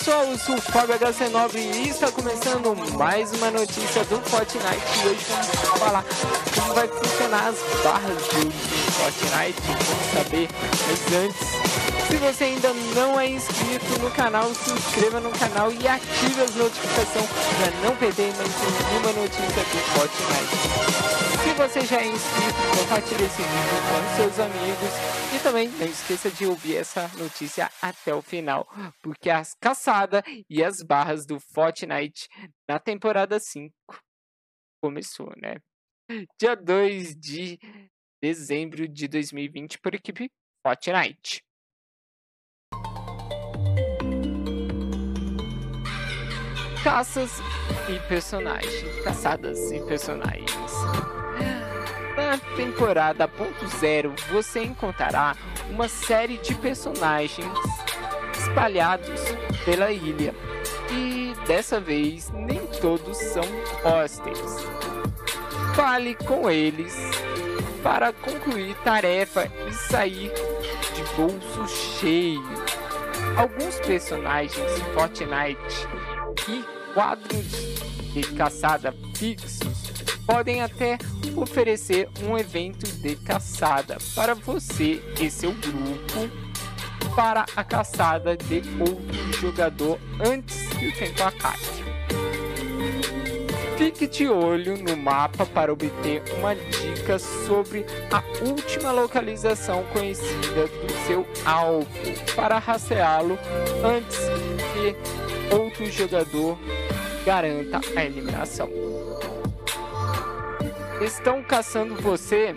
pessoal, eu sou o Fábio HC9 e está começando mais uma notícia do Fortnite e hoje vamos falar como vai funcionar as barras do Fortnite, vamos saber, mas antes, se você ainda não é inscrito no canal, se inscreva no canal e ative as notificações para não perder mais nenhuma notícia do Fortnite. Se você já é inscrito, compartilhe esse vídeo com seus amigos e também não esqueça de ouvir essa notícia até o final, porque as caçadas e as barras do Fortnite na temporada 5 começou, né? Dia 2 de dezembro de 2020 por equipe Fortnite. Caças e personagens. Caçadas e personagens. Na temporada ponto zero, você encontrará uma série de personagens espalhados pela ilha. E dessa vez, nem todos são hóspedes. Fale com eles para concluir tarefa e sair de bolso cheio. Alguns personagens em Fortnite e quadros de caçada fixos podem até oferecer um evento de caçada para você e seu grupo para a caçada de outro jogador antes que o tempo acabe. Fique de olho no mapa para obter uma dica sobre a última localização conhecida do seu alvo para rastreá-lo antes que outro jogador garanta a eliminação estão caçando você,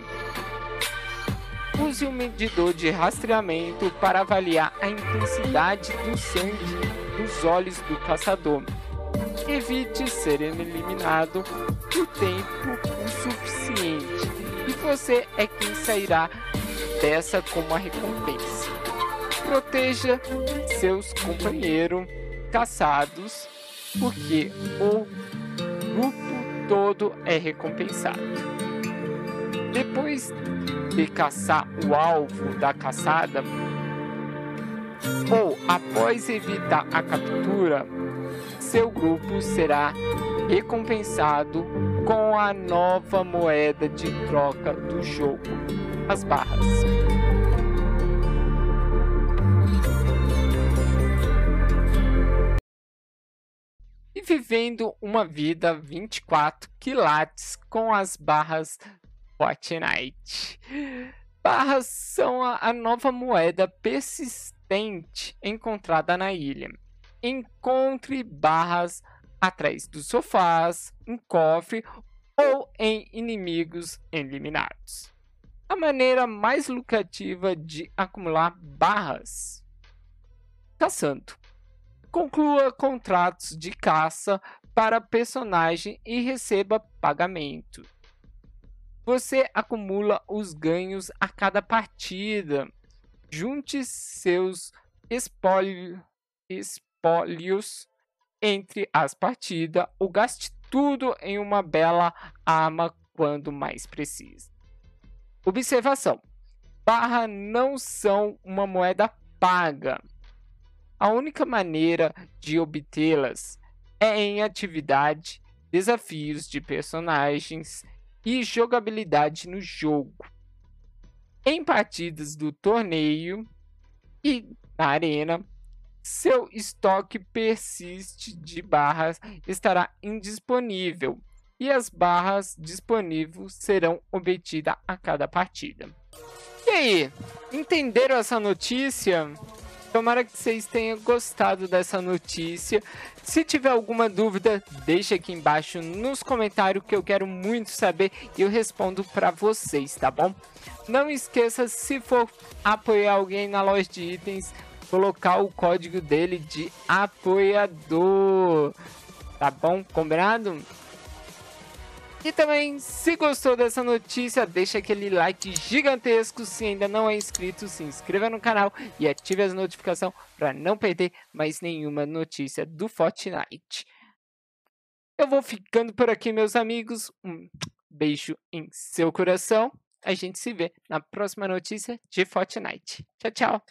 use um medidor de rastreamento para avaliar a intensidade do sangue nos olhos do caçador. Evite ser eliminado por tempo o suficiente e você é quem sairá dessa como a recompensa. Proteja seus companheiros caçados, porque o grupo todo é recompensado. Depois de caçar o alvo da caçada, ou após evitar a captura, seu grupo será recompensado com a nova moeda de troca do jogo, as barras. Vivendo uma vida 24 quilates com as barras Fortnite. Barras são a, nova moeda persistente encontrada na ilha. Encontre barras atrás dos sofás, em cofre ou em inimigos eliminados. A maneira mais lucrativa de acumular barras caçando. Conclua contratos de caça para personagem e receba pagamento. Você acumula os ganhos a cada partida. Junte seus espólio, espólios entre as partidas ou gaste tudo em uma bela arma quando mais precisa. Observação: barra não são uma moeda paga. A única maneira de obtê-las é em atividade, desafios de personagens e jogabilidade no jogo. Em partidas do torneio e na arena, seu estoque persiste de barras estará indisponível e as barras disponíveis serão obtidas a cada partida. E aí, entenderam essa notícia? Tomara que vocês tenham gostado dessa notícia. Se tiver alguma dúvida, deixa aqui embaixo nos comentários que eu quero muito saber e eu respondo para vocês, tá bom? Não esqueça, se for apoiar alguém na loja de itens, colocar o código dele de apoiador. Tá bom? Combinado? E também, se gostou dessa notícia, deixa aquele like gigantesco. Se ainda não é inscrito, se inscreva no canal e ative as notificações para não perder mais nenhuma notícia do Fortnite. Eu vou ficando por aqui, meus amigos. Um beijo em seu coração. A gente se vê na próxima notícia de Fortnite. Tchau, tchau.